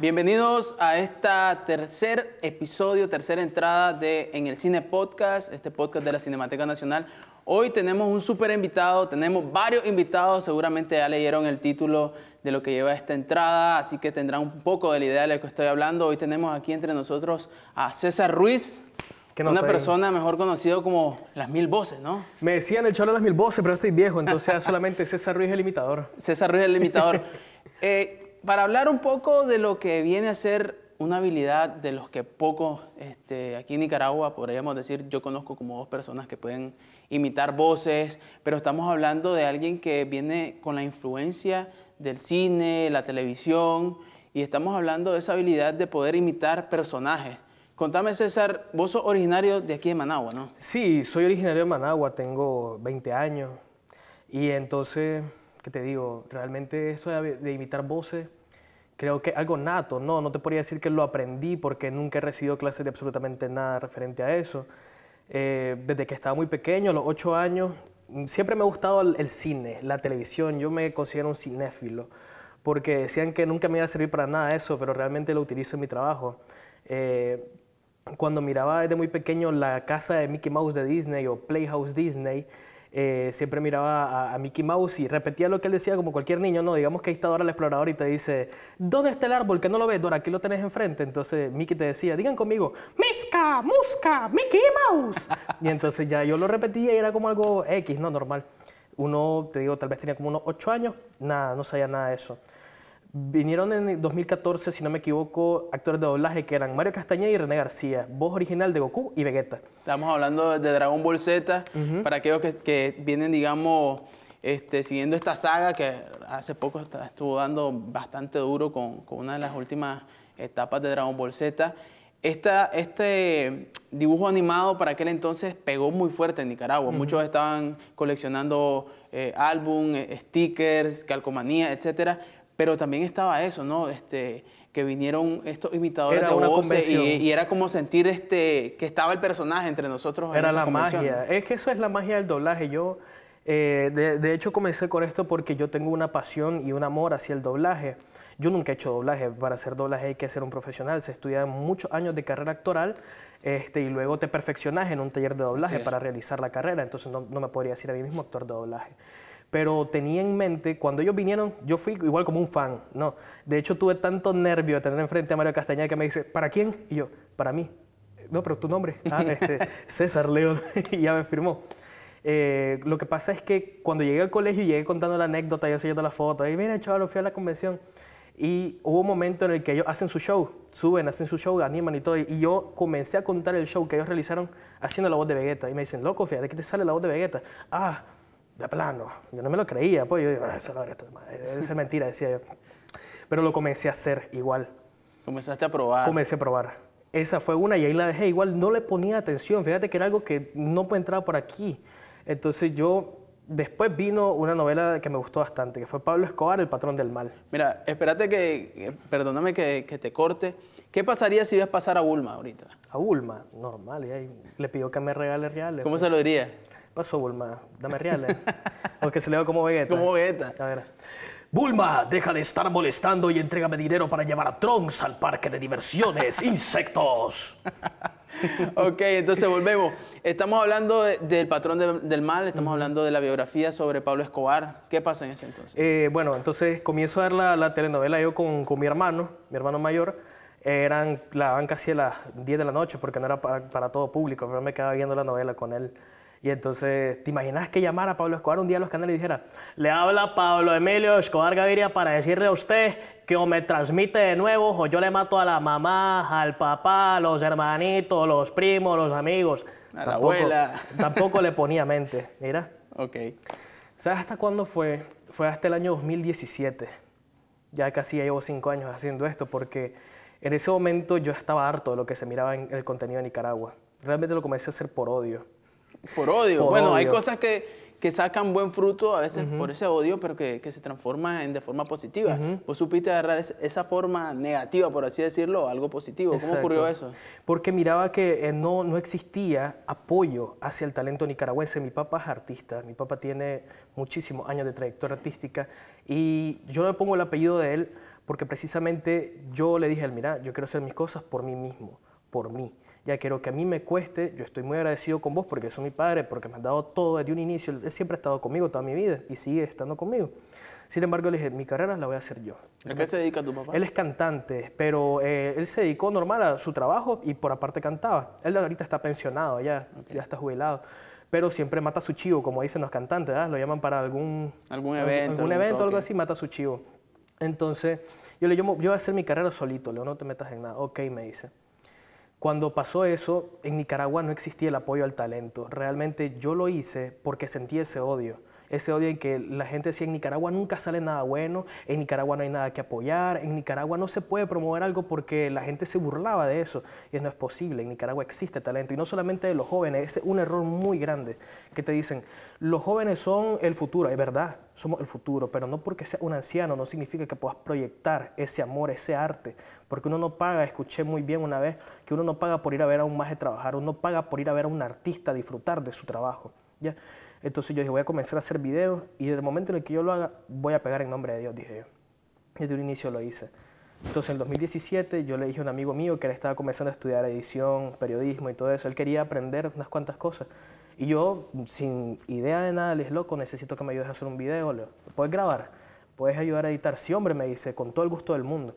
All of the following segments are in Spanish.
Bienvenidos a esta tercer episodio, tercera entrada de En el Cine Podcast, este podcast de la Cinemateca Nacional. Hoy tenemos un súper invitado, tenemos varios invitados, seguramente ya leyeron el título de lo que lleva esta entrada, así que tendrán un poco de la idea de lo que estoy hablando. Hoy tenemos aquí entre nosotros a César Ruiz, una persona mejor conocido como Las Mil Voces, ¿no? Me decían el cholo de Las Mil Voces, pero estoy viejo, entonces solamente César Ruiz el imitador. César Ruiz el imitador. Eh, para hablar un poco de lo que viene a ser una habilidad de los que pocos este, aquí en Nicaragua, podríamos decir, yo conozco como dos personas que pueden imitar voces, pero estamos hablando de alguien que viene con la influencia del cine, la televisión, y estamos hablando de esa habilidad de poder imitar personajes. Contame, César, vos sos originario de aquí de Managua, ¿no? Sí, soy originario de Managua, tengo 20 años, y entonces, ¿qué te digo? Realmente eso de imitar voces creo que algo nato, no, no te podría decir que lo aprendí porque nunca he recibido clases de absolutamente nada referente a eso. Eh, desde que estaba muy pequeño, a los ocho años, mm, siempre me ha gustado el, cine, la televisión, yo me considero un cinéfilo, porque decían que nunca me iba a servir para nada eso, pero realmente lo utilizo en mi trabajo. Eh, cuando miraba desde muy pequeño la casa de Mickey Mouse de Disney o Playhouse Disney, eh, siempre miraba a, Mickey Mouse y repetía lo que él decía como cualquier niño, ¿no? Digamos que ahí está Dora el explorador y te dice, ¿dónde está el árbol? Que no lo ves, Dora, aquí lo tenés enfrente. Entonces Mickey te decía, digan conmigo, Misca, Musca, Mickey Mouse. y entonces ya yo lo repetía y era como algo X, ¿no? Normal. Uno, te digo, tal vez tenía como unos 8 años, nada, no sabía nada de eso. Vinieron en 2014, si no me equivoco, actores de doblaje que eran Mario Castañeda y René García, voz original de Goku y Vegeta. Estamos hablando de Dragon Ball Z, para aquellos que, vienen, digamos, este, siguiendo esta saga que hace poco estuvo dando bastante duro con, una de las últimas etapas de Dragon Ball Z. Esta, este dibujo animado para aquel entonces pegó muy fuerte en Nicaragua. Muchos estaban coleccionando eh, álbum, eh, stickers, calcomanía, etcétera pero también estaba eso, ¿no? Este, que vinieron estos imitadores de voces y, era como sentir este, que estaba el personaje entre nosotros. Era la magia. Es que eso es la magia del doblaje. Yo, eh, de, de, hecho, comencé con esto porque yo tengo una pasión y un amor hacia el doblaje. Yo nunca he hecho doblaje. Para hacer doblaje hay que ser un profesional. Se estudia muchos años de carrera actoral este, y luego te perfeccionas en un taller de doblaje para realizar la carrera. Entonces no, no me podría decir a mí mismo actor de doblaje pero tenía en mente, cuando ellos vinieron, yo fui igual como un fan, ¿no? De hecho, tuve tanto nervio de tener enfrente a Mario Castañeda que me dice, ¿para quién? Y yo, para mí. No, pero tu nombre. Ah, este, César León. y ya me firmó. Eh, lo que pasa es que cuando llegué al colegio y llegué contando la anécdota, yo siguiendo la foto, y mira, chaval, fui a la convención. Y hubo un momento en el que ellos hacen su show, suben, hacen su show, animan y todo. Y yo comencé a contar el show que ellos realizaron haciendo la voz de Vegeta. Y me dicen, loco, fíjate que te sale la voz de Vegeta. Ah, de plano. Yo no me lo creía, pues yo digo, ah, eso debe ser mentira, decía yo. Pero lo comencé a hacer igual. Comenzaste a probar. Comencé a probar. Esa fue una y ahí la dejé. Igual no le ponía atención. Fíjate que era algo que no puede entrar por aquí. Entonces yo, después vino una novela que me gustó bastante, que fue Pablo Escobar, El patrón del mal. Mira, espérate que, perdóname que, que te corte. ¿Qué pasaría si ves pasar a Bulma ahorita? A Bulma, normal. Y ahí le pido que me regale reales. ¿Cómo se pues. lo diría? Pasó, Bulma? Dame reales. o que se le va como Vegeta. Como Vegeta. A ver. Bulma, deja de estar molestando y entrégame dinero para llevar a Trunks al parque de diversiones, insectos. ok, entonces volvemos. Estamos hablando del patrón del mal, estamos hablando de la biografía sobre Pablo Escobar. ¿Qué pasa en ese entonces? Eh, bueno, entonces comienzo a ver la, telenovela yo con, con, mi hermano, mi hermano mayor. Eran, la daban casi a las 10 de la noche porque no era para, para todo público, pero me quedaba viendo la novela con él. Y entonces, ¿te imaginas que llamara a Pablo Escobar un día a los canales y dijera, le habla Pablo Emilio Escobar Gaviria para decirle a usted que o me transmite de nuevo o yo le mato a la mamá, al papá, a los hermanitos, los primos, los amigos? A la abuela. Tampoco le ponía mente, mira. Ok. ¿Sabes hasta cuándo fue? Fue hasta el año 2017. Ya casi llevo cinco años haciendo esto porque en ese momento yo estaba harto de lo que se miraba en el contenido de Nicaragua. Realmente lo comencé a hacer por odio. Por odio. bueno, hay cosas que, que, sacan buen fruto a veces por ese odio, pero que, que, se transforma en de forma positiva. Vos supiste agarrar esa forma negativa, por así decirlo, algo positivo. ¿Cómo ocurrió eso? Porque miraba que eh, no, no existía apoyo hacia el talento nicaragüense. Mi papá es artista, mi papá tiene muchísimos años de trayectoria artística y yo le pongo el apellido de él porque precisamente yo le dije a él, mira, yo quiero hacer mis cosas por mí mismo, por mí. Ya quiero que a mí me cueste, yo estoy muy agradecido con vos porque soy mi padre, porque me has dado todo desde un inicio, él siempre ha estado conmigo toda mi vida y sigue estando conmigo. Sin embargo, le dije, mi carrera la voy a hacer yo. ¿A qué se dedica tu papá? Él es cantante, pero eh, él se dedicó normal a su trabajo y por aparte cantaba. Él ahorita está pensionado, ya, ya está jubilado. Pero siempre mata su chivo, como dicen los cantantes, ¿verdad? Lo llaman para algún, Algún evento, algún algún evento, algo así, mata su chivo. Entonces, yo le llamo, yo voy a hacer mi carrera solito, Leo, no te metas en nada. Ok, me dice. Cuando pasó eso, en Nicaragua no existía el apoyo al talento. Realmente yo lo hice porque sentí ese odio. Ese odio en que la gente decía, en Nicaragua nunca sale nada bueno, en Nicaragua no hay nada que apoyar, en Nicaragua no se puede promover algo porque la gente se burlaba de eso. Y no es posible, en Nicaragua existe talento. Y no solamente de los jóvenes, es un error muy grande que te dicen, los jóvenes son el futuro. Es verdad, somos el futuro, pero no porque sea un anciano no significa que puedas proyectar ese amor, ese arte. Porque uno no paga, escuché muy bien una vez, que uno no paga por ir a ver a un maje trabajar, uno paga por ir a ver a un artista disfrutar de su trabajo. ¿ya? Entonces yo dije, voy a comenzar a hacer videos y desde el momento en el que yo lo haga, voy a pegar en nombre de Dios, dije yo. Desde un inicio lo hice. Entonces en el 2017 yo le dije a un amigo mío que él estaba comenzando a estudiar edición, periodismo y todo eso. Él quería aprender unas cuantas cosas. Y yo, sin idea de nada, le dije, loco, necesito que me ayudes a hacer un video. ¿Puedes grabar? ¿Puedes ayudar a editar? Sí, hombre, me dice, con todo el gusto del mundo.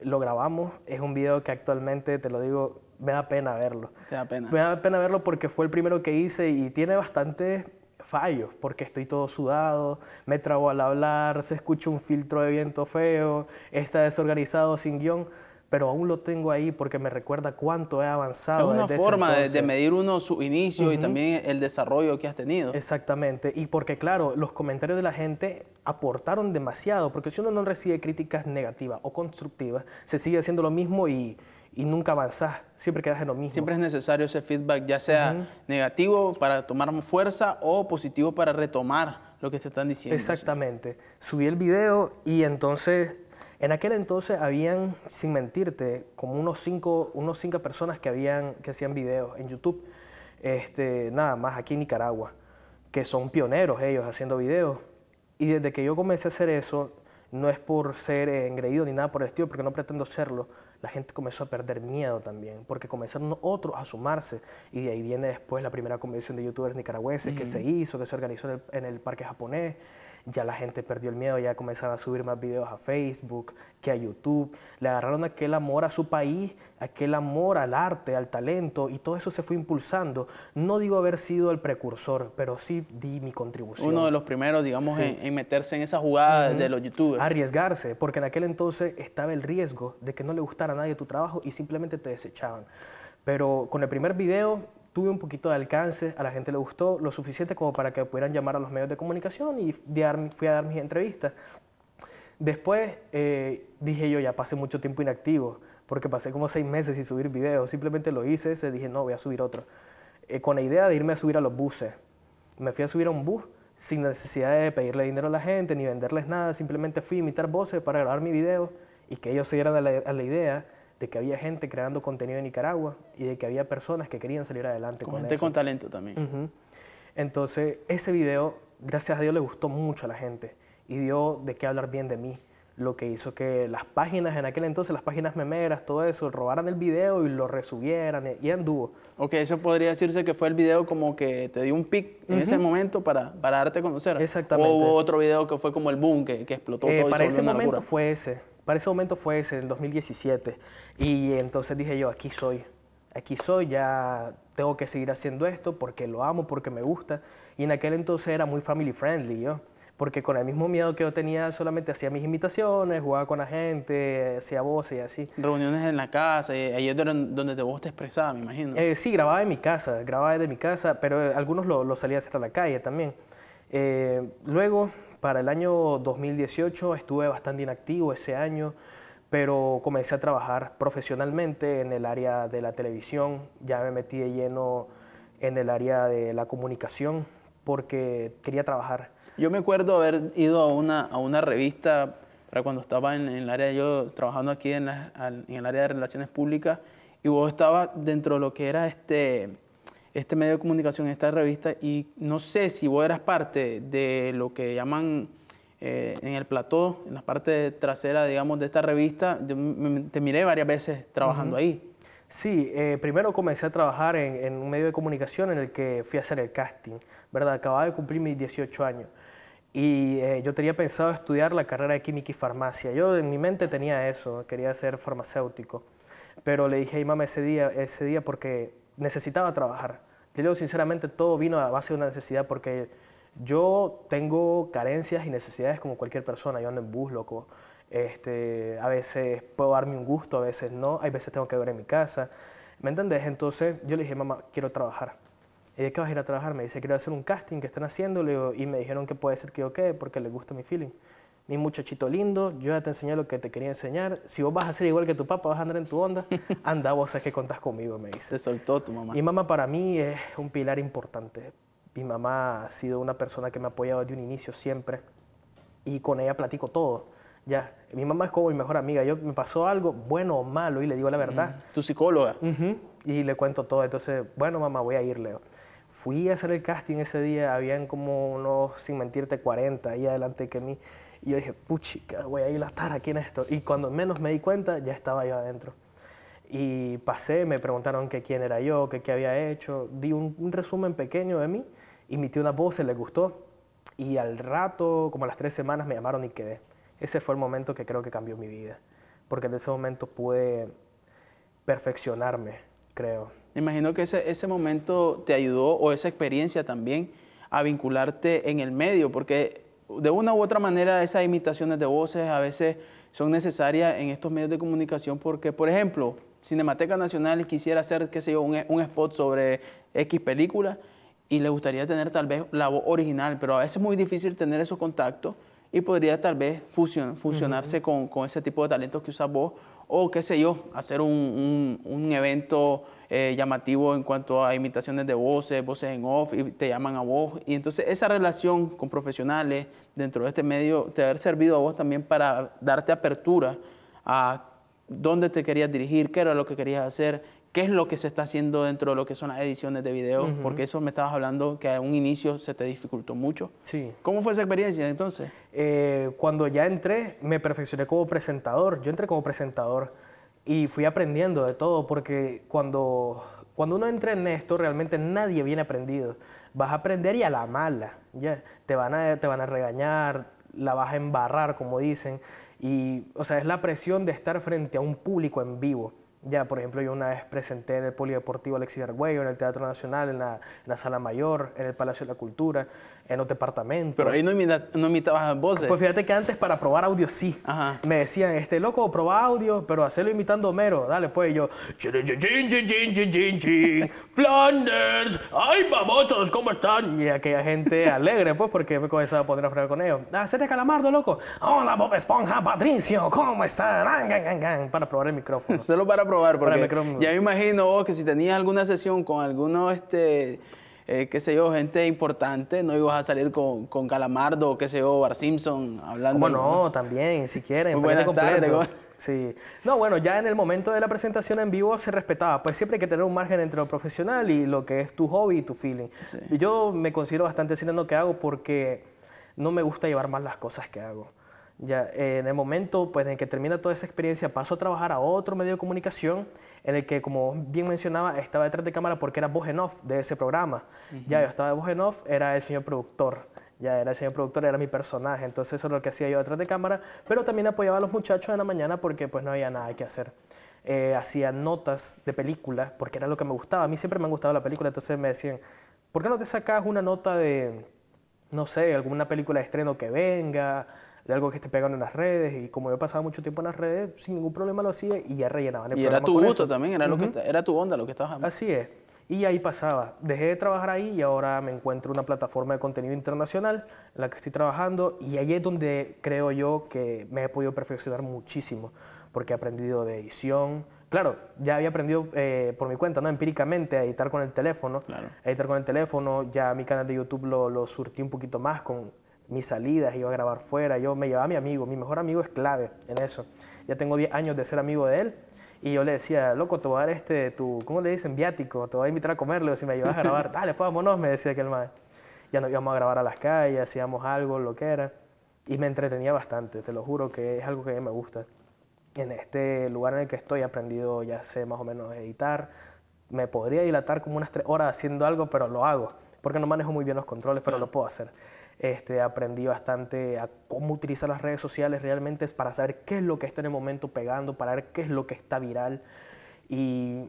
Lo grabamos. Es un video que actualmente, te lo digo, me da pena verlo. Te da pena. Me da pena verlo porque fue el primero que hice y tiene bastantes fallos, porque estoy todo sudado, me trago al hablar, se escucha un filtro de viento feo, está desorganizado sin guion, pero aún lo tengo ahí porque me recuerda cuánto he Es avanzado. una desde ese forma de, de medir uno su inicio y también el desarrollo que has tenido. Exactamente, y porque claro, los comentarios de la gente aportaron demasiado, porque si uno no recibe críticas negativas o constructivas, se sigue haciendo lo mismo y, y nunca avanzás, siempre quedas en lo mismo. Siempre es necesario ese feedback, ya sea negativo para tomar fuerza o positivo para retomar lo que te están diciendo. Exactamente. Subí el video y entonces, en aquel entonces habían, sin mentirte, como unos cinco, unos cinco personas que, habían, que hacían videos en YouTube, este, nada más aquí en Nicaragua, que son pioneros ellos haciendo videos. Y desde que yo comencé a hacer eso, no es por ser engreído ni nada por el estilo, porque no pretendo serlo, la gente comenzó a perder miedo también, porque comenzaron otros a sumarse. Y de ahí viene después la primera convención de youtubers nicaragüenses que se hizo, que se organizó en el, en el parque japonés. Ya la gente perdió el miedo, ya comenzaron a subir más videos a Facebook que a YouTube. Le agarraron aquel amor a su país, aquel amor al arte, al talento, y todo eso se fue impulsando. No digo haber sido el precursor, pero sí di mi contribución Uno de los primeros, digamos, en, en meterse en esa jugada de los youtubers. arriesgarse, porque en aquel entonces estaba el riesgo de que no le gustara a nadie tu trabajo y simplemente te desechaban. Pero con el primer video tuve un poquito de alcance, a la gente le gustó lo suficiente como para que pudieran llamar a los medios de comunicación y fui a dar mis entrevistas. Después eh, dije yo, ya pasé mucho tiempo inactivo, porque pasé como seis meses sin subir videos, simplemente lo hice, se dije, no, voy a subir otro. Eh, con la idea de irme a subir a los buses. Me fui a subir a un bus sin necesidad de pedirle dinero a la gente ni venderles nada, simplemente fui a imitar voces para grabar mi video y que ellos se dieran a la idea de que había gente creando contenido en Nicaragua y de que había personas que querían salir adelante Con con, gente eso. con talento también. Ujú. Entonces, ese video, gracias a Dios, le gustó mucho a la gente y dio de qué hablar bien de mí. Lo que hizo que las páginas en aquel entonces, las páginas memeras, todo eso, robaran el video y lo resubieran y- anduvo. Ok, eso podría decirse que fue el video como que te dio un pic en ese momento para, para darte a conocer. Exactamente. O hubo otro video que fue como el boom, que, que explotó Eh, todo para se ese momento locura. fue ese, para ese momento fue ese, en el 2017. Y entonces dije yo, aquí soy, aquí soy, ya tengo que seguir haciendo esto porque lo amo, porque me gusta. Y en aquel entonces era muy family friendly yo, porque con el mismo miedo que yo tenía solamente hacía mis imitaciones, jugaba con la gente, hacía voces y así. Reuniones en la casa, y ahí es donde donde te vos te expresabas, me imagino. Eh, sí, grababa en mi casa, grababa desde mi casa, pero eh, algunos lo, lo salía a hacer a la calle también. Eh, luego, para el año 2018, estuve bastante inactivo ese año, pero comencé a trabajar profesionalmente en el área de la televisión, ya me metí de lleno en el área de la comunicación porque quería trabajar. Yo me acuerdo haber ido a una, a una revista para cuando estaba en, en el área, yo trabajando aquí en, la- en el área de relaciones públicas, y vos estabas dentro de lo que era este, este medio de comunicación, esta revista, y no sé si vos eras parte de lo que llaman eh, en el plató, en la parte trasera, digamos, de esta revista. Yo me- te miré varias veces trabajando ahí. Sí, eh, primero comencé a trabajar en, en un medio de comunicación en el que fui a hacer el casting, ¿verdad? Acababa de cumplir mis 18 años y eh, yo tenía pensado estudiar la carrera de química y farmacia. Yo en mi mente tenía eso, quería ser farmacéutico, pero le dije a mi mamá ese día, ese día porque necesitaba trabajar. Te digo sinceramente, todo vino a base de una necesidad porque yo tengo carencias y necesidades como cualquier persona. Yo ando en bus, loco. Este, a veces puedo darme un gusto, a veces no. Hay veces tengo que ver en mi casa. ¿Me entendés? Entonces yo le dije, mamá, quiero trabajar. ¿Y de qué vas a ir a trabajar? Me dice, quiero hacer un casting que están digo, y me dijeron que puede ser que yo quede porque les gusta mi feeling. Mi muchachito lindo, yo ya te enseñé lo que te quería enseñar. Si vos vas a ser igual que tu papá, vas a andar en tu onda, anda, vos sabes que contás conmigo, me dice. Se soltó tu mamá. Mi mamá para mí es un pilar importante. Mi mamá ha sido una persona que me ha apoyado desde un inicio siempre y con ella platico todo. Ya, mi mamá es como mi mejor amiga. Yo me pasó algo bueno o malo y le digo la verdad. Tu psicóloga. Y le cuento todo. Entonces, bueno, mamá, voy a ir, Leo. Fui a hacer el casting ese día, habían como unos, sin mentirte, 40 ahí adelante que mí. Y yo dije, puchica, voy a estar aquí en esto. Y cuando menos me di cuenta, ya estaba yo adentro. Y pasé, me preguntaron que quién era yo, que qué había hecho. Di un, resumen pequeño de mí, imité una voz, se les gustó. Y al rato, como a las tres semanas, me llamaron y quedé. Ese fue el momento que creo que cambió mi vida. Porque en ese momento pude perfeccionarme, creo. Me imagino que ese, ese momento te ayudó, o esa experiencia también, a vincularte en el medio, porque de una u otra manera esas imitaciones de voces a veces son necesarias en estos medios de comunicación, porque, por ejemplo, Cinemateca Nacional quisiera hacer, qué sé yo, un, un spot sobre X película y le gustaría tener tal vez la voz original, pero a veces es muy difícil tener esos contactos y podría tal vez fusion- fusionarse con, con ese tipo de talentos que usas vos o qué sé yo, hacer un, un- un evento eh, llamativo en cuanto a imitaciones de voces, voces en off y te llaman a vos y entonces esa relación con profesionales dentro de este medio te ha servido a vos también para darte apertura a dónde te querías dirigir, qué era lo que querías hacer, qué es lo que se está haciendo dentro de lo que son las ediciones de video, porque eso me estabas hablando que a un inicio se te dificultó mucho. Sí. ¿Cómo fue esa experiencia entonces? Eh, cuando ya entré, me perfeccioné como presentador. Yo entré como presentador y fui aprendiendo de todo, porque cuando, cuando uno entra en esto, realmente nadie viene aprendido. Vas a aprender y a la mala. Ya, te, van a, te van a regañar, la vas a embarrar, como dicen. Y, o sea, es la presión de estar frente a un público en vivo. Ya, por ejemplo, yo una vez presenté en el Polideportivo Alexis Argüello, en el Teatro Nacional, en la, en la Sala Mayor, en el Palacio de la Cultura, en los departamentos. Pero ahí no, imita- no imitabas voces. Pues fíjate que antes para probar audio sí. Ajá. Me decían, este loco, proba audio, pero hacerlo imitando a Homero. Dale, pues y yo. "Chin, chin, chin, chin, chin, chin, chin, chin. Flanders, ay babosos, ¿cómo están? Y aquella gente alegre, pues, porque me comenzaba a poner a fregar con ellos. Ah, de calamardo, loco. Hola, Bob Esponja, Patricio, ¿cómo están? Ah, gan, gan, gan", Para probar el micrófono. Solo para probar, porque el micrófono. ya me imagino vos que si tenías alguna sesión con alguno, este, eh, qué sé yo, gente importante, no ibas a salir con, con Calamardo qué sé yo, Bar Simpson hablando. ¿Cómo no? También, si quieren, buenas completo. Sí. No, bueno, ya en el momento de la presentación en vivo se respetaba. Pues siempre hay que tener un margen entre lo profesional y lo que es tu hobby y tu feeling. Y yo me considero bastante serio en lo que hago porque no me gusta llevar más las cosas que hago. Ya, eh, en el momento pues, en que termina toda esa experiencia, paso a trabajar a otro medio de comunicación en el que, como bien mencionaba, estaba detrás de cámara porque era voz en off de ese programa. Ya, yo estaba de voz en off, era el señor productor. Ya era el señor productor, era mi personaje, entonces eso es lo que hacía yo detrás de cámara, pero también apoyaba a los muchachos en la mañana porque pues no había nada que hacer. Eh, hacía notas de película porque era lo que me gustaba, a mí siempre me han gustado la película, entonces me decían, ¿por qué no te sacas una nota de, no sé, alguna película de estreno que venga, de algo que esté pegando en las redes? Y como yo pasaba mucho tiempo en las redes, sin ningún problema lo hacía y ya rellenaban el Y era programa tu con gusto eso. también, era, lo que, era tu onda lo que estabas Así es. Y ahí pasaba. Dejé de trabajar ahí y ahora me encuentro en una plataforma de contenido internacional en la que estoy trabajando y ahí es donde creo yo que me he podido perfeccionar muchísimo porque he aprendido de edición. Claro, ya había aprendido eh, por mi cuenta, ¿no? Empíricamente a editar con el teléfono. Claro. A editar con el teléfono. Ya mi canal de YouTube lo, lo surtí un poquito más con mis salidas, iba a grabar fuera. Yo me llevaba a mi amigo. Mi mejor amigo es clave en eso. Ya tengo 10 años de ser amigo de él. Y yo le decía, loco, te voy a dar este, tu, ¿cómo le dicen? Viático, te voy a invitar a comerlo si me ayudas a grabar. Dale, pues vámonos, me decía aquel madre. Ya nos íbamos a grabar a las calles, hacíamos algo, lo que era. y me entretenía bastante, te lo juro que es algo que a mí me gusta. En este lugar en el que estoy he aprendido, ya sé más o menos editar. Me podría dilatar como unas tres horas haciendo algo, pero lo hago, porque no manejo muy bien los controles, pero lo puedo hacer. Este, aprendí bastante a cómo utilizar las redes sociales realmente es para saber qué es lo que está en el momento pegando, para ver qué es lo que está viral. Y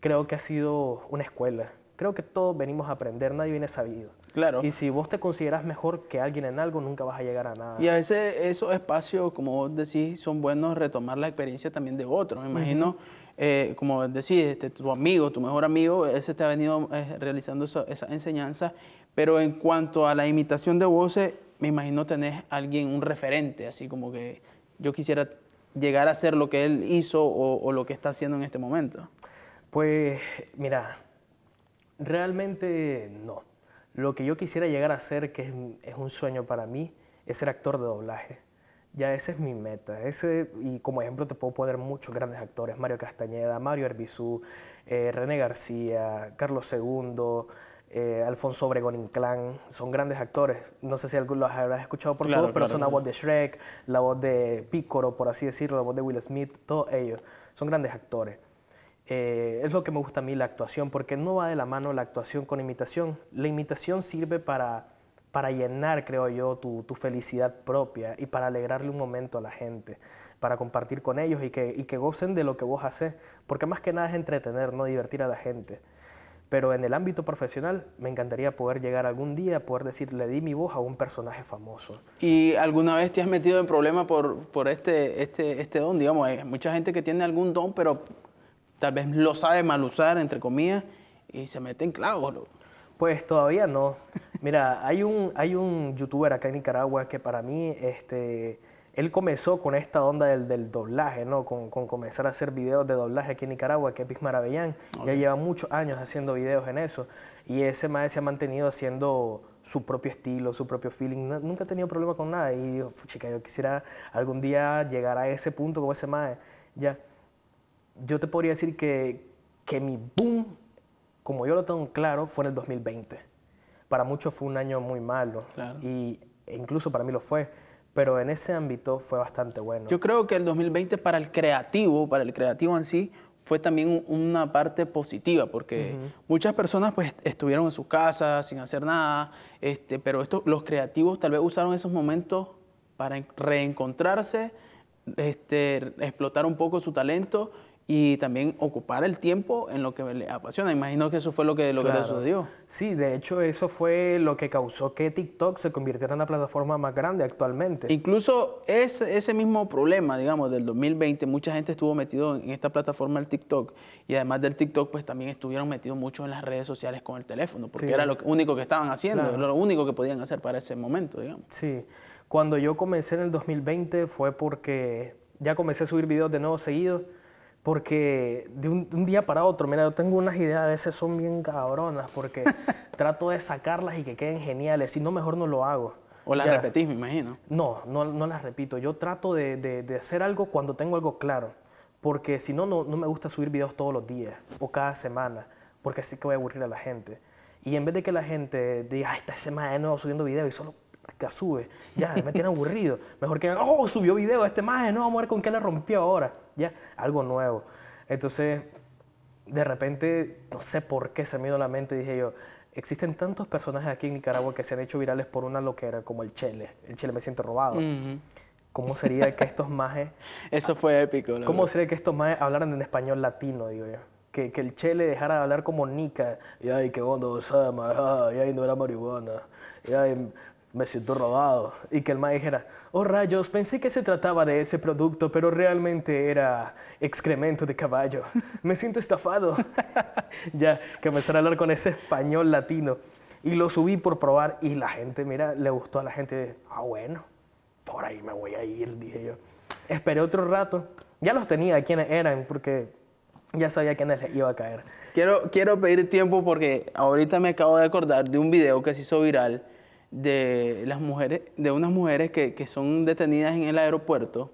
creo que ha sido una escuela. Creo que todos venimos a aprender, nadie viene sabido. Claro. Y si vos te consideras mejor que alguien en algo, nunca vas a llegar a nada. Y a veces esos espacios, como vos decís, son buenos retomar la experiencia también de otros. Me imagino, eh, como decís, este, tu amigo, tu mejor amigo, ese te ha venido eh, realizando esa, esa enseñanza. Pero en cuanto a la imitación de voces, me imagino tenés alguien, un referente, así como que yo quisiera llegar a hacer lo que él hizo o, lo que está haciendo en este momento. Pues mira, realmente no. Lo que yo quisiera llegar a hacer, que es, es un sueño para mí, es ser actor de doblaje. Ya esa es mi meta. Ese, y como ejemplo te puedo poner muchos grandes actores. Mario Castañeda, Mario Herbizú, eh, René García, Carlos II, eh, Alfonso Obregón Inclán. Son grandes actores. No sé si algunos los habrás escuchado por Claro, su voz, pero claro, son la voz de Shrek, la voz de Pícoro, por así decirlo, la voz de Will Smith, todos ellos. Son grandes actores. Eh, es lo que me gusta a mí la actuación, porque no va de la mano la actuación con imitación. La imitación sirve para, para llenar, creo yo, tu, tu felicidad propia y para alegrarle un momento a la gente, para compartir con ellos y que, y que gocen de lo que vos haces, porque más que nada es entretener, no divertir a la gente. Pero en el ámbito profesional me encantaría poder llegar algún día a poder decir, le di mi voz a un personaje famoso. ¿Y alguna vez te has metido en problemas por, por este, este, este don? Digamos, hay mucha gente que tiene algún don, pero tal vez lo sabe mal usar, entre comillas, y se mete en clavos. Pues todavía no. Mira, hay un, hay un youtuber acá en Nicaragua que para mí, este, él comenzó con esta onda del, del doblaje, ¿no? Con, con comenzar a hacer videos de doblaje aquí en Nicaragua, que es Big Maravillán. Ya lleva muchos años haciendo videos en eso. Y ese maestro se ha mantenido haciendo su propio estilo, su propio feeling. No- nunca ha tenido problema con nada. Y digo, chica, yo quisiera algún día llegar a ese punto como ese maestro. Ya yo te podría decir que, que mi boom, como yo lo tengo claro, fue en el 2020. Para muchos fue un año muy malo Claro. y e incluso para mí lo fue, pero en ese ámbito fue bastante bueno. Yo creo que el 2020 para el creativo, para el creativo en sí, fue también un- una parte positiva, porque muchas personas pues estuvieron en sus casas sin hacer nada, este, pero esto, los creativos tal vez usaron esos momentos para en- reencontrarse, este, explotar un poco su talento y también ocupar el tiempo en lo que les apasiona. Imagino que eso fue lo que, lo que te Claro. sucedió. Sí, de hecho eso fue lo que causó que TikTok se convirtiera en la plataforma más grande actualmente. Incluso ese, ese mismo problema, digamos, del 2020, mucha gente estuvo metido en esta plataforma del TikTok y además del TikTok, pues también estuvieron metidos mucho en las redes sociales con el teléfono, porque Sí. era lo único que estaban haciendo, Claro. lo único que podían hacer para ese momento, digamos. Sí, cuando yo comencé en el 2020 fue porque ya comencé a subir videos de nuevo seguidos, porque de un, de un día para otro, mira, yo tengo unas ideas, a veces son bien cabronas, porque trato de sacarlas y que queden geniales, si no, mejor no lo hago. O las Ya. repetís, me imagino. No, no, no las repito. Yo trato de, de- de hacer algo cuando tengo algo claro. Porque si no, no, no me gusta subir videos todos los días o cada semana. Porque así que voy a aburrir a la gente. Y en vez de que la gente diga, ay, esta semana de nuevo subiendo videos y solo que sube, ya, me tiene aburrido. Mejor que, oh, subió video este maje, no, vamos a ver con qué le rompió ahora. Ya, algo nuevo. Entonces, de repente, no sé por qué se me a la mente, dije yo, existen tantos personajes aquí en Nicaragua que se han hecho virales por una loquera como el Chele. El Chele me siento robado. ¿Cómo sería que estos majes, Eso fue épico. la cómo verdad. sería que estos majes hablaran en español latino, digo yo? Que, que el Chele dejara de hablar como Nica. Y ay, qué onda, Osama, ay, ay, no era marihuana. Y ay, me siento robado. Y que el maje dijera, oh rayos, pensé que se trataba de ese producto, pero realmente era excremento de caballo. Me siento estafado. ya, que empezara a hablar con ese español latino. Y lo subí por probar y la gente, mira, le gustó a la gente. Ah, bueno, por ahí me voy a ir, dije yo. Esperé otro rato. Ya los tenía quiénes eran, porque ya sabía quiénes les iba a caer. Quiero, quiero pedir tiempo porque ahorita me acabo de acordar de un video que se hizo viral de las mujeres, de unas mujeres que, que son detenidas en el aeropuerto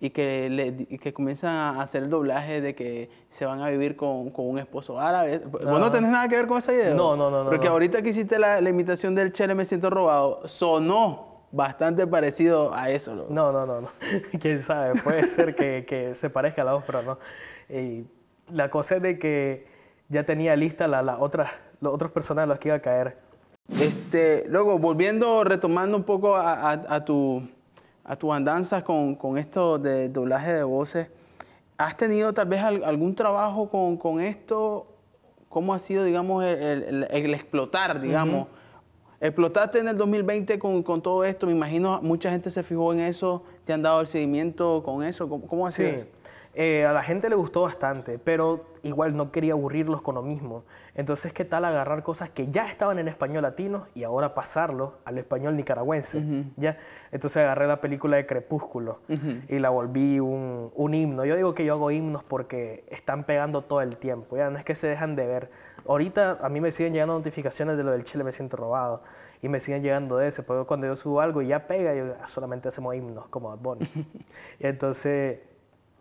y que, le, y que comienzan a hacer el doblaje de que se van a vivir con, con un esposo árabe. ¿Vos no tenés nada que ver con ese video? No, no, no, Porque no. ahorita que hiciste la, la imitación del Chele Me Siento Robado, sonó bastante parecido a eso. ¿no? No, no, no, no. Quién sabe, puede ser que, que se parezca a la voz, pero no. Y la cosa es de que ya tenía lista la, la otra, los otros personajes a los que iba a caer. Este, luego, volviendo, retomando un poco a, a- a tu, a tu andanzas con, con esto de doblaje de voces, ¿has tenido tal vez al- algún trabajo con, con esto? ¿Cómo ha sido, digamos, el, el- el explotar, digamos? Explotaste en el 2020 con, con todo esto, me imagino mucha gente se fijó en eso, te han dado el seguimiento con eso, ¿cómo, cómo ha sido Sí, eso? Eh, a la gente le gustó bastante, pero igual no quería aburrirlos con lo mismo. Entonces, ¿qué tal agarrar cosas que ya estaban en español latino y ahora pasarlo al español nicaragüense? ¿ya? Entonces agarré la película de Crepúsculo y la volví un, un himno. Yo digo que yo hago himnos porque están pegando todo el tiempo, ya no es que se dejan de ver. Ahorita a mí me siguen llegando notificaciones de lo del Chile, me siento robado. Y me siguen llegando de ese, porque cuando yo subo algo y ya pega, yo, "Ah, solamente hacemos himnos como Bad Bunny. y entonces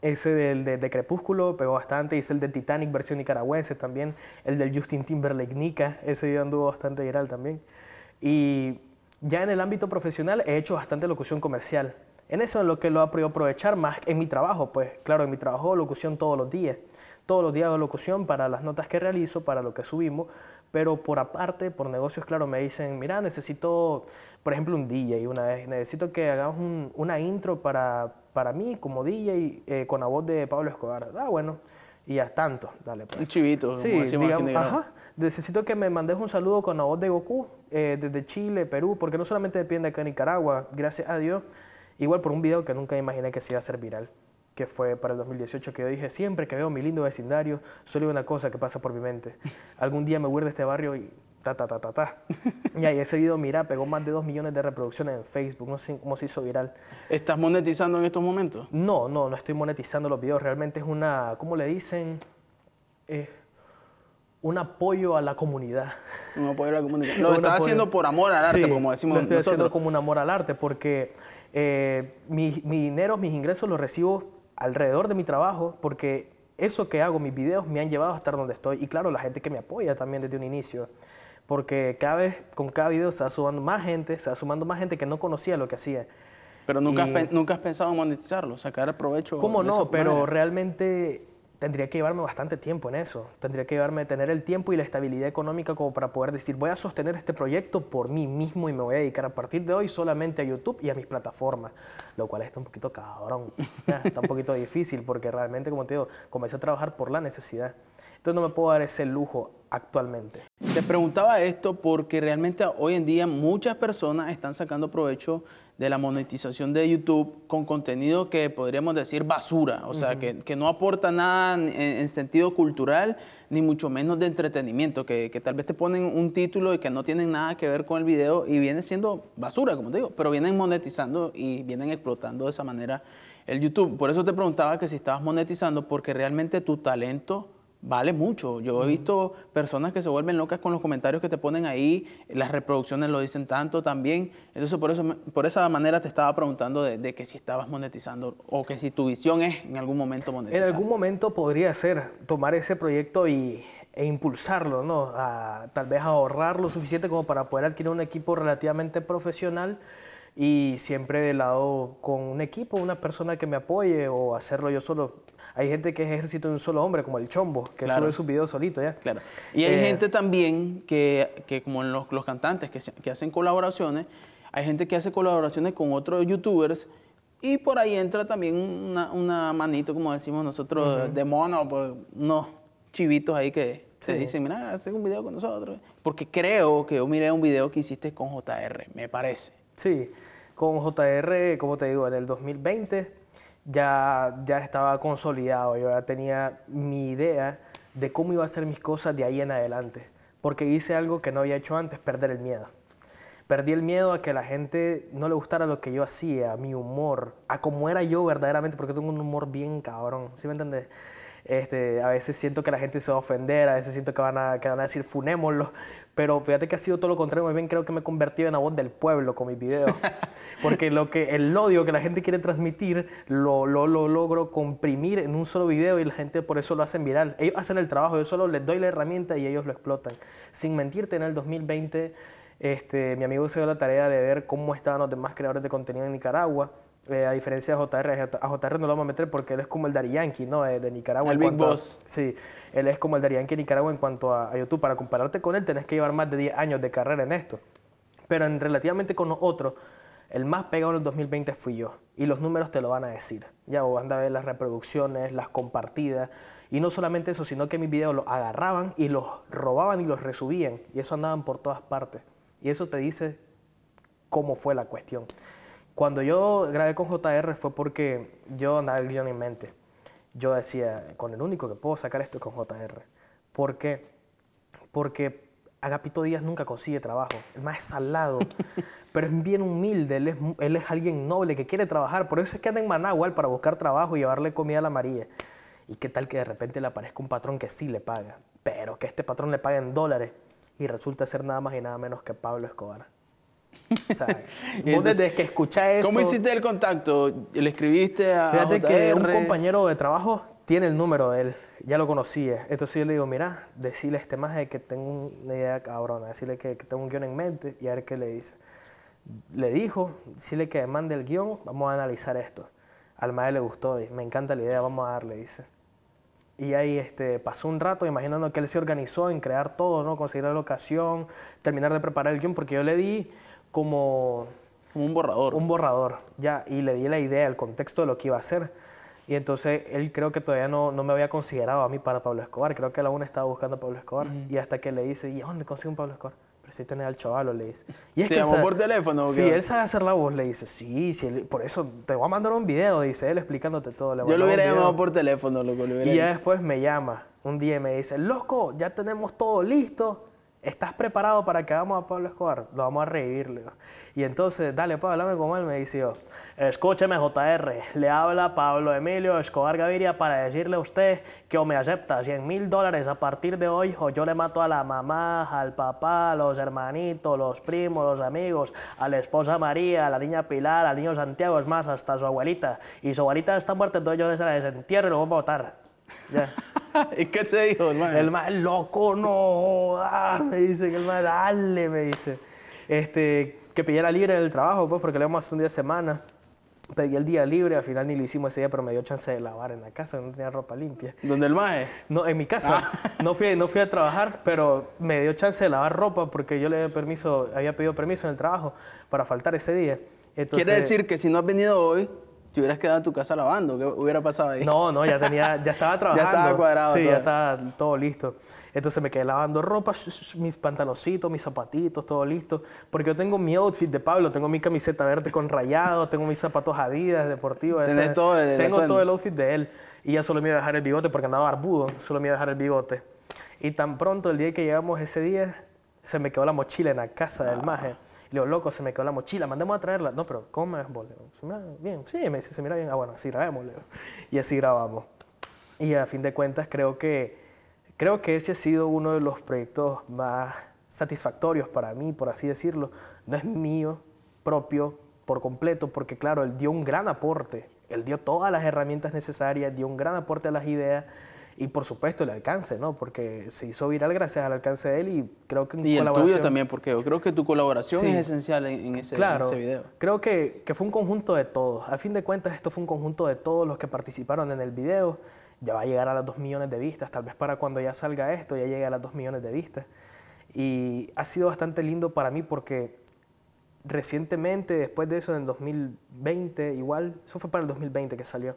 ese del de, de Crepúsculo pegó bastante, hice el de Titanic versión nicaragüense también, el del Justin Timberlake Nika, ese video anduvo bastante viral también. Y ya en el ámbito profesional he hecho bastante locución comercial. En eso es lo que lo he podido aprovechar más en mi trabajo, pues claro, en mi trabajo locución todos los días. Todos los días hago locución para las notas que realizo, para lo que subimos, pero por aparte, por negocios, claro, me dicen, mira, necesito, por ejemplo, un DJ una vez, necesito que hagamos un- una intro para, para mí como DJ eh, con la voz de Pablo Escobar. Ah, bueno, y ya tanto, dale. Pues. Un chivito, como Sí, decimos digamos, ajá. Necesito que me mandes un saludo con la voz de Goku eh, desde Chile, Perú, porque no solamente depende acá en Nicaragua, gracias a Dios. Igual por un video que nunca imaginé que se iba a hacer viral, que fue para el 2018, que yo dije, siempre que veo mi lindo vecindario, solo hay una cosa que pasa por mi mente. Algún día me voy de este barrio y ta, ta, ta, ta, ta. Y ahí ese video, mira, pegó más de 2 millones de reproducciones en Facebook, no sé cómo se hizo viral. ¿Estás monetizando en estos momentos? No, no, no estoy monetizando los videos. Realmente es una, ¿cómo le dicen? Eh, un apoyo a la comunidad. Un apoyo a la comunicación. Lo estás haciendo por amor al arte, Sí, como decimos lo estoy haciendo nosotros. como un amor al arte porque eh, mi, mi dinero, mis ingresos los recibo alrededor de mi trabajo porque eso que hago, mis videos, me han llevado a estar donde estoy. Y claro, la gente que me apoya también desde un inicio. Porque cada vez, con cada video se va sumando más gente, se va sumando más gente que no conocía lo que hacía. Pero nunca, has, Y- pen- nunca has pensado en monetizarlo, sacar provecho. ¿Cómo de no? Pero manera? realmente tendría que llevarme bastante tiempo en eso. Tendría que llevarme tener el tiempo y la estabilidad económica como para poder decir, voy a sostener este proyecto por mí mismo y me voy a dedicar a partir de hoy solamente a YouTube y a mis plataformas. Lo cual está un poquito cabrón. Está un poquito difícil porque realmente, como te digo, comencé a trabajar por la necesidad. Entonces no me puedo dar ese lujo actualmente. Te preguntaba esto porque realmente hoy en día muchas personas están sacando provecho de la monetización de YouTube con contenido que podríamos decir basura, o sea, que, que no aporta nada en, en sentido cultural, ni mucho menos de entretenimiento, que, que tal vez te ponen un título y que no tienen nada que ver con el video y viene siendo basura, como te digo, pero vienen monetizando y vienen explotando de esa manera el YouTube. Por eso te preguntaba que si estabas monetizando, porque realmente tu talento vale mucho. Yo he visto personas que se vuelven locas con los comentarios que te ponen ahí, las reproducciones lo dicen tanto también. Entonces, por, eso, por esa manera te estaba preguntando de, de que si estabas monetizando o que si tu visión es en algún momento En monetizar. algún momento podría ser tomar ese proyecto y, e impulsarlo, ¿no? A, tal vez ahorrar lo suficiente como para poder adquirir un equipo relativamente profesional y siempre de lado con un equipo, una persona que me apoye o hacerlo yo solo. Hay gente que es ejército de un solo hombre, como el Chombo, que Claro. sube sus videos solito, ¿ya? Claro. Y hay Eh, gente también que, que como los, los cantantes que, se- que hacen colaboraciones, hay gente que hace colaboraciones con otros youtubers y por ahí entra también una, una manito, como decimos nosotros, de mono, por unos chivitos ahí que te Sí. dicen, mira, haz un video con nosotros. Porque creo que yo miré un video que hiciste con JR, me parece. Sí, con JR, como te digo, en el 2020 ya, ya estaba consolidado, yo ya tenía mi idea de cómo iba a hacer mis cosas de ahí en adelante, porque hice algo que no había hecho antes, perder el miedo. Perdí el miedo a que a la gente no le gustara lo que yo hacía, mi humor, a cómo era yo verdaderamente, porque tengo un humor bien cabrón, ¿sí me entiendes? Este, a veces siento que la gente se va a ofender, a veces siento que van a, que van a decir funémoslo, pero fíjate que ha sido todo lo contrario, más bien creo que me he convertido en la voz del pueblo con mis videos, porque lo que, el odio que la gente quiere transmitir lo, lo, lo logro comprimir en un solo video y la gente por eso lo hacen viral. Ellos hacen el trabajo, yo solo les doy la herramienta y ellos lo explotan. Sin mentirte, en el 2020 este, mi amigo se dio la tarea de ver cómo estaban los demás creadores de contenido en Nicaragua. Eh, a diferencia de JR, a JR no lo vamos a meter porque él es como el Dari Yankee, ¿no? De, de Nicaragua. El en Big cuanto a- Boss. sí, él es como el Dari Yankee de Nicaragua en cuanto a, a YouTube. Para compararte con él tenés que llevar más de 10 años de carrera en esto. Pero en relativamente con los otros, el más pegado en el 2020 fui yo. Y los números te lo van a decir. Ya, o anda a ver las reproducciones, las compartidas. Y no solamente eso, sino que mis videos los agarraban y los robaban y los resubían. Y eso andaban por todas partes. Y eso te dice cómo fue la cuestión. Cuando yo grabé con JR fue porque yo andaba el guion en mente. Yo decía, con el único que puedo sacar esto es con JR. ¿Por qué? Porque Agapito Díaz nunca consigue trabajo. El más es salado, pero es bien humilde. Él es, él es alguien noble que quiere trabajar. Por eso es que anda en Managua él, para buscar trabajo y llevarle comida a la María. ¿Y qué tal que de repente le aparezca un patrón que sí le paga? Pero que este patrón le paga en dólares y resulta ser nada más y nada menos que Pablo Escobar. O sea, vos desde que escuchás eso... ¿Cómo hiciste el contacto? ¿Le escribiste a Fíjate que un JR? compañero de trabajo tiene el número de él, ya lo conocía. Entonces yo le digo, mira, decirle a este maje que tengo una idea cabrona, decirle que, que tengo un guion en mente y a ver qué le dice. Le dijo, decirle que mande el guion, vamos a analizar esto. Al maje le gustó y me encanta la idea, vamos a darle, dice. Y ahí este, pasó un rato imaginando que él se organizó en crear todo, ¿no? Conseguir la locación, terminar de preparar el guion, porque yo le di como Como un borrador. un borrador, ya, y le di la idea, el contexto de lo que iba a hacer. Y entonces él creo que todavía no, no me había considerado a mí para Pablo Escobar. Creo que la una estaba buscando a Pablo Escobar. Y hasta que le dice, ¿y dónde consigo un Pablo Escobar? Pero si tenés al chavalo, le dice. Y ¿Te él llamó sabe- por teléfono Sí, qué? él sabe hacer la voz, le dice. Sí, sí, él- por eso te voy a mandar un video, dice él, explicándote todo. Le Yo lo hubiera llamado por teléfono, loco. hubiera Y ya después me llama un día y me dice, loco, ya tenemos todo listo. ¿Estás preparado para que hagamos a Pablo Escobar? Lo vamos a revivir, le digo. Y entonces, dale, Pablo, háblame con él, me dice yo. Escúcheme, JR, le habla Pablo Emilio Escobar Gaviria para decirle a usted que o me acepta 100 mil dólares a partir de hoy o yo le mato a la mamá, al papá, los hermanitos, los primos, los amigos, a la esposa María, a la niña Pilar, al niño Santiago, es más, hasta su abuelita. Y su abuelita está muerta, entonces yo se la desentierro y lo voy a botar. Ya. ¿Y qué te dijo, hermano? El más loco, no, ah, me dice que el más, dale, me dice. Este, que pidiera libre del trabajo, pues, porque le vamos a hacer un día de semana. Pedí el día libre, al final ni lo hicimos ese día, pero me dio chance de lavar en la casa, no tenía ropa limpia. ¿Dónde el maje? No, en mi casa. No, fui, no fui a trabajar, pero me dio chance de lavar ropa porque yo le había, permiso, había pedido permiso en el trabajo para faltar ese día. Entonces, Quiere decir que si no has venido hoy, te hubieras quedado en tu casa lavando. ¿Qué hubiera pasado ahí? No, no, ya tenía, ya estaba trabajando. estaba cuadrado Sí, todo. ya estaba todo listo. Entonces me quedé lavando ropa, mis pantaloncitos, mis zapatitos, todo listo. Porque yo tengo mi outfit de Pablo, tengo mi camiseta verde con rayado, tengo mis zapatos Adidas deportivos. Tenés todo el Tengo todo el outfit de él. Y ya solo me iba a dejar el bigote porque andaba barbudo, solo me iba a dejar el bigote. Y tan pronto, el día que llegamos ese día, se me quedó la mochila en la casa del maje. Le digo, loco, se me quedó la mochila, mandemos a traerla. No, pero ¿cómo me ves "Se mira bien, sí, me dice, se mira bien. Ah, bueno, así grabemos, le digo. Y así grabamos. Y a fin de cuentas creo que, creo que ese ha sido uno de los proyectos más satisfactorios para mí, por así decirlo. No es mío, propio, por completo, porque claro, él dio un gran aporte. Él dio todas las herramientas necesarias, dio un gran aporte a las ideas y por supuesto el alcance, ¿no? Porque se hizo viral gracias al alcance de él y creo que en Y el tuyo colaboración- también, porque yo creo que tu colaboración Sí. es esencial en, en ese, en Claro, ese video. creo que, que fue un conjunto de todos. A fin de cuentas, esto fue un conjunto de todos los que participaron en el video. Ya va a llegar a las 2 millones de vistas, tal vez para cuando ya salga esto ya llegue a las 2 millones de vistas. Y ha sido bastante lindo para mí porque recientemente, después de eso, en el 2020, igual, eso fue para el 2020 que salió,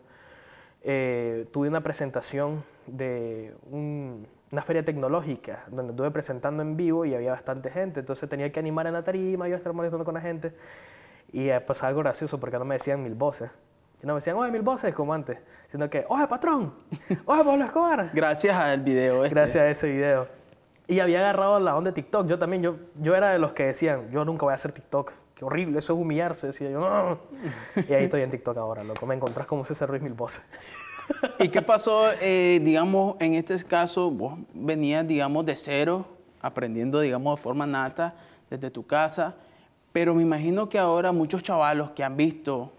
eh, tuve una presentación de un- una feria tecnológica donde estuve presentando en vivo y había bastante gente, entonces tenía que animar en la tarima, a estar molestando con la gente y eh, pasaba algo gracioso porque no me decían mil voces. Y no me decían, oye, mil voces como antes, sino que, oye, patrón, oye, Pablo Escobar. Gracias al video este. Gracias a ese video. Y había agarrado la onda de TikTok. Yo también, yo, yo era de los que decían, yo nunca voy a hacer TikTok. Horrible, eso es humillarse. Decía yo. Y ahí estoy en TikTok ahora, loco. Me encontrás como César Ruiz Mil Voces. ¿Y qué pasó, eh, digamos, en este caso, vos venías, digamos, de cero, aprendiendo, digamos, de forma nata desde tu casa, pero me imagino que ahora muchos chavalos que han visto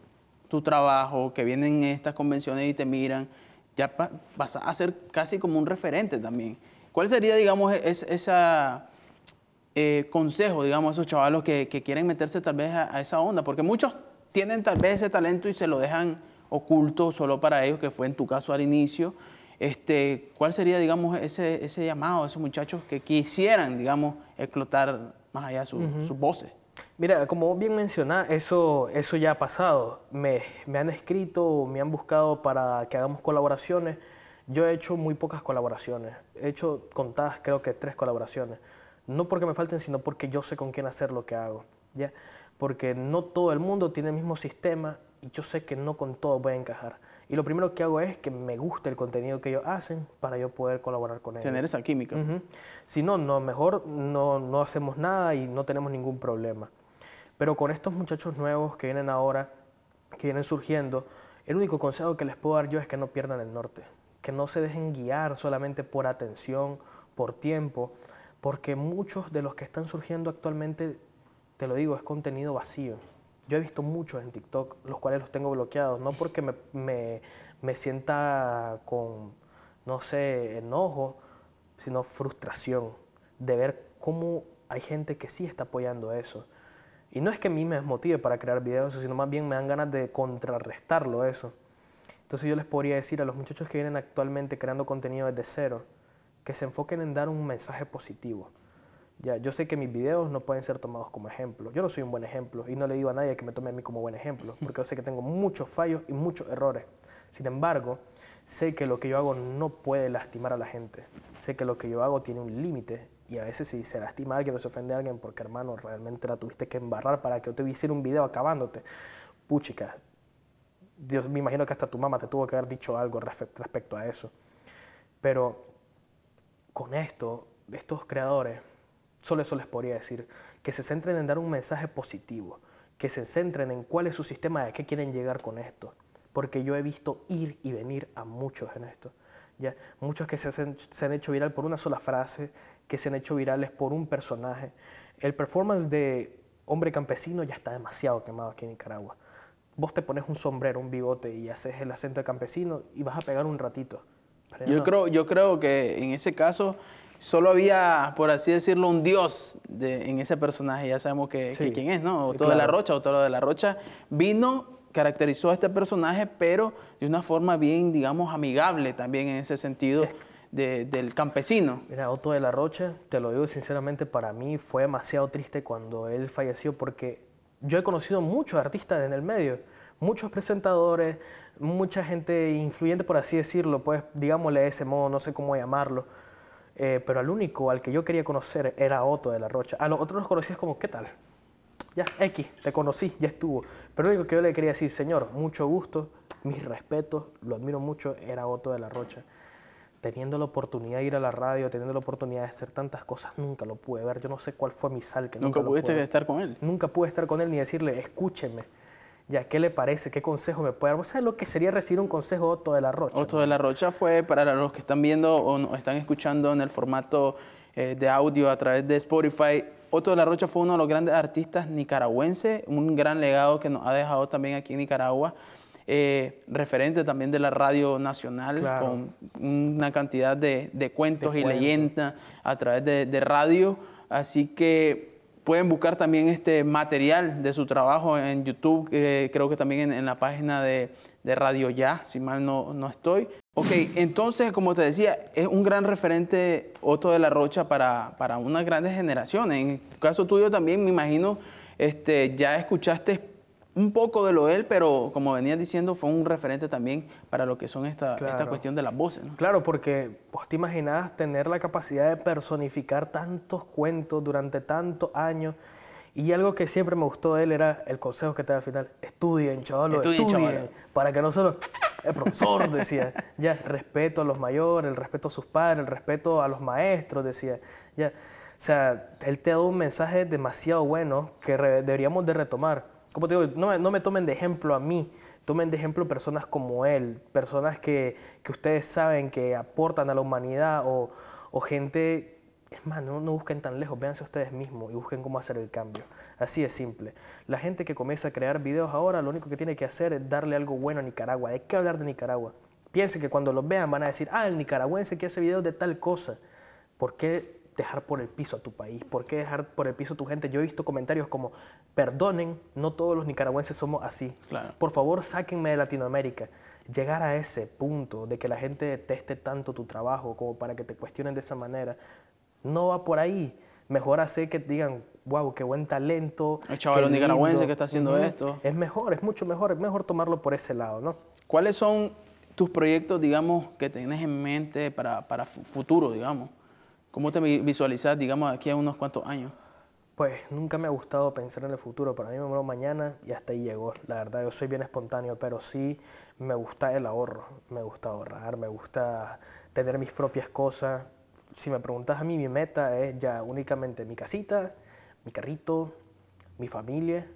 tu trabajo, que vienen en estas convenciones y te miran, ya vas a ser casi como un referente también. ¿Cuál sería, digamos, es- esa, eh, consejo, digamos, a esos chavalos que, que quieren meterse tal vez a, a esa onda? Porque muchos tienen tal vez ese talento y se lo dejan oculto solo para ellos, que fue en tu caso al inicio. Este, ¿Cuál sería, digamos, ese, ese llamado a esos muchachos que quisieran, digamos, explotar más allá su- sus voces? Mira, como bien mencionás, eso, eso ya ha pasado. Me, me han escrito, me han buscado para que hagamos colaboraciones. Yo he hecho muy pocas colaboraciones. He hecho contadas, creo que tres colaboraciones. No porque me falten, sino porque yo sé con quién hacer lo que hago. ¿ya? Porque no todo el mundo tiene el mismo sistema y yo sé que no con todo voy a encajar. Y lo primero que hago es que me guste el contenido que ellos hacen para yo poder colaborar con ellos. Tener esa química. Si no, no, mejor no, no hacemos nada y no tenemos ningún problema. Pero con estos muchachos nuevos que vienen ahora, que vienen surgiendo, el único consejo que les puedo dar yo es que no pierdan el norte, que no se dejen guiar solamente por atención, por tiempo, porque muchos de los que están surgiendo actualmente, te lo digo, es contenido vacío. Yo he visto muchos en TikTok, los cuales los tengo bloqueados, no porque me, me, me sienta con, no sé, enojo, sino frustración de ver cómo hay gente que sí está apoyando eso. Y no es que a mí me desmotive para crear videos, sino más bien me dan ganas de contrarrestarlo eso. Entonces yo les podría decir a los muchachos que vienen actualmente creando contenido desde cero, que se enfoquen en dar un mensaje positivo. Ya, yo sé que mis videos no pueden ser tomados como ejemplo. Yo no soy un buen ejemplo y no le digo a nadie que me tome a mí como buen ejemplo, porque yo sé que tengo muchos fallos y muchos errores. Sin embargo, sé que lo que yo hago no puede lastimar a la gente. Sé que lo que yo hago tiene un límite y a veces si se lastima a alguien o se ofende a alguien porque hermano, realmente la tuviste que embarrar para que yo te hiciera un video acabándote. Puchica, Dios, me imagino que hasta tu mamá te tuvo que haber dicho algo respe- respecto a eso. Pero con esto, estos creadores, solo eso les podría decir, que se centren en dar un mensaje positivo, que se centren en cuál es su sistema, de qué quieren llegar con esto. Porque yo he visto ir y venir a muchos en esto. ¿ya? Muchos que se, se han hecho viral por una sola frase, que se han hecho virales por un personaje. El performance de hombre campesino ya está demasiado quemado aquí en Nicaragua. Vos te pones un sombrero, un bigote y haces el acento de campesino y vas a pegar un ratito. Yo, creo, yo creo que en ese caso solo había, por así decirlo, un dios de- en ese personaje. Ya sabemos que, Sí, que quién es, ¿no? Otto de la claro. Rocha. Otto de la Rocha vino, caracterizó a este personaje, pero de una forma bien, digamos, amigable también en ese sentido de- del campesino. Mira, Otto de la Rocha, te lo digo sinceramente, para mí fue demasiado triste cuando él falleció porque yo he conocido muchos artistas en el medio, muchos presentadores, mucha gente influyente, por así decirlo, pues digámosle de ese modo, no sé cómo llamarlo, eh, pero al único al que yo quería conocer era Otto de la Rocha. A los otros los conocías como, ¿qué tal? Ya, X, te conocí, ya estuvo. Pero lo único que yo le quería decir, señor, mucho gusto, mis respetos, lo admiro mucho, era Otto de la Rocha. Teniendo la oportunidad de ir a la radio, teniendo la oportunidad de hacer tantas cosas, nunca lo pude ver. Yo no sé cuál fue mi sal que nunca, Nunca lo pudiste pude ver. estar con él. Nunca pude estar con él ni decirle, escúcheme, ya, ¿qué le parece? ¿Qué consejo me puede dar? ¿Vos sabés lo que sería recibir un consejo de Otto de la Rocha? Otto de la Rocha fue para los que están viendo o no- están escuchando en el formato eh, de audio a través de Spotify. Otto de la Rocha fue uno de los grandes artistas nicaragüenses, un gran legado que nos ha dejado también aquí en Nicaragua. eh, referente también de la radio nacional, Claro. con una cantidad de, de cuentos De y leyendas a través de, de radio. Así que pueden buscar también este material de su trabajo en YouTube, eh, creo que también en, la página de, de Radio Ya, si mal no, no estoy. Ok, entonces, como te decía, es un gran referente Otto de la Rocha para, para unas grandes generaciones. En el caso tuyo también, me imagino, este, ya escuchaste un poco de lo de él, pero como venías diciendo, fue un referente también para lo que son esta, esta Claro. cuestión de las voces. ¿no? Claro, porque vos te imaginás tener la capacidad de personificar tantos cuentos durante tantos años. Y algo que siempre me gustó de él era el consejo que te da al final. Estudien, chavalos, Estudien, estudien. Para que no solo... El profesor decía, ya, respeto a los mayores, el respeto a sus padres, el respeto a los maestros, decía. Ya, o sea, él te da un mensaje demasiado bueno que deberíamos de retomar. Como te digo, no me, no me tomen de ejemplo a mí, tomen de ejemplo personas como él, personas que, que ustedes saben que aportan a la humanidad o, o gente, es más, no, no busquen tan lejos, véanse ustedes mismos y busquen cómo hacer el cambio. Así de simple. La gente que comienza a crear videos ahora, lo único que tiene que hacer es darle algo bueno a Nicaragua. ¿De qué hablar de Nicaragua? Piensen que cuando los vean van a decir, ah, el nicaragüense que hace videos de tal cosa. ¿Por qué dejar por el piso a tu país? ¿Por qué dejar por el piso a tu gente? Yo he visto comentarios como, perdonen, no todos los nicaragüenses somos así. Claro. Por favor, sáquenme de Latinoamérica. Llegar a ese punto de que la gente deteste tanto tu trabajo como para que te cuestionen de esa manera, no va por ahí. Mejor hacer que digan, wow, qué buen talento. El chaval nicaragüense lindo". que está haciendo esto. Es mejor, es mucho mejor, es mejor tomarlo por ese lado, ¿no? ¿Cuáles son tus proyectos, digamos, que tienes en mente para, para fu- futuro, digamos? ¿Cómo te vi- visualizas, digamos, aquí a unos cuantos años? Pues nunca me ha gustado pensar en el futuro. Para mí me muero mañana y hasta ahí llegó. La verdad, yo soy bien espontáneo, pero sí me gusta el ahorro. Me gusta ahorrar, me gusta tener mis propias cosas. Si me preguntas a mí, mi meta es ya únicamente mi casita, mi carrito, mi familia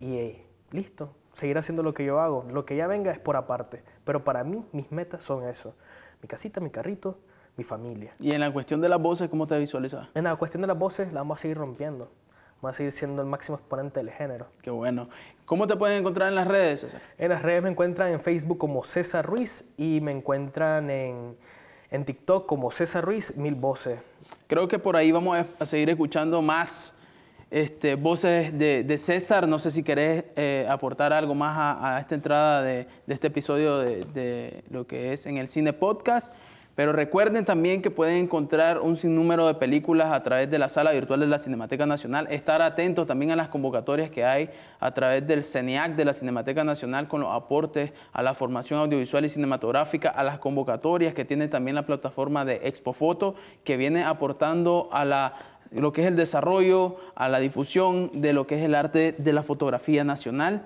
y listo. Seguir haciendo lo que yo hago. Lo que ya venga es por aparte. Pero para mí, mis metas son eso. Mi casita, mi carrito, mi familia. Y en la cuestión de las voces, ¿cómo te visualizas? En la cuestión de las voces, la vamos a seguir rompiendo. Vamos a seguir siendo el máximo exponente del género. Qué bueno. ¿Cómo te pueden encontrar en las redes, César? En las redes me encuentran en Facebook como César Ruiz y me encuentran en, en TikTok como César Ruiz Mil Voces. Creo que por ahí vamos a, seguir escuchando más este, voces de, de César. No sé si querés eh, aportar algo más a, a esta entrada de, de este episodio de, de lo que es en el Cine Podcast. Pero recuerden también que pueden encontrar un sinnúmero de películas a través de la sala virtual de la Cinemateca Nacional. Estar atentos también a las convocatorias que hay a través del CENIAC de la Cinemateca Nacional con los aportes a la formación audiovisual y cinematográfica, a las convocatorias que tiene también la plataforma de Expofoto, que viene aportando a la lo que es el desarrollo, a la difusión de lo que es el arte de la fotografía nacional.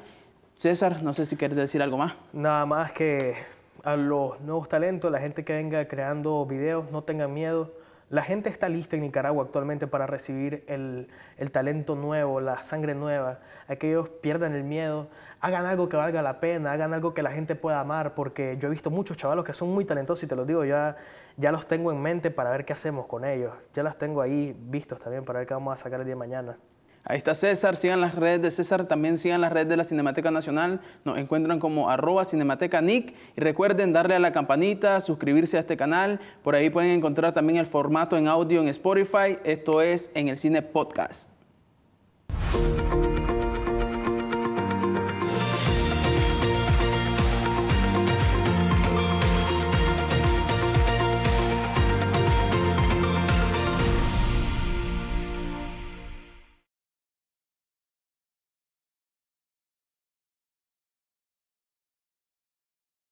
César, no sé si quieres decir algo más. Nada más que a los nuevos talentos, la gente que venga creando videos, no tengan miedo. La gente está lista en Nicaragua actualmente para recibir el, el talento nuevo, la sangre nueva. Aquellos pierdan el miedo, hagan algo que valga la pena, hagan algo que la gente pueda amar, porque yo he visto muchos chavalos que son muy talentosos y te los digo, ya, ya los tengo en mente para ver qué hacemos con ellos. Ya los tengo ahí vistos también para ver qué vamos a sacar el día de mañana. Ahí está César, sigan las redes de César, también sigan las redes de la Cinemateca Nacional, nos encuentran como arroba Cinemateca Nick. Y recuerden darle a la campanita, suscribirse a este canal, por ahí pueden encontrar también el formato en audio en Spotify, esto es en el cine podcast.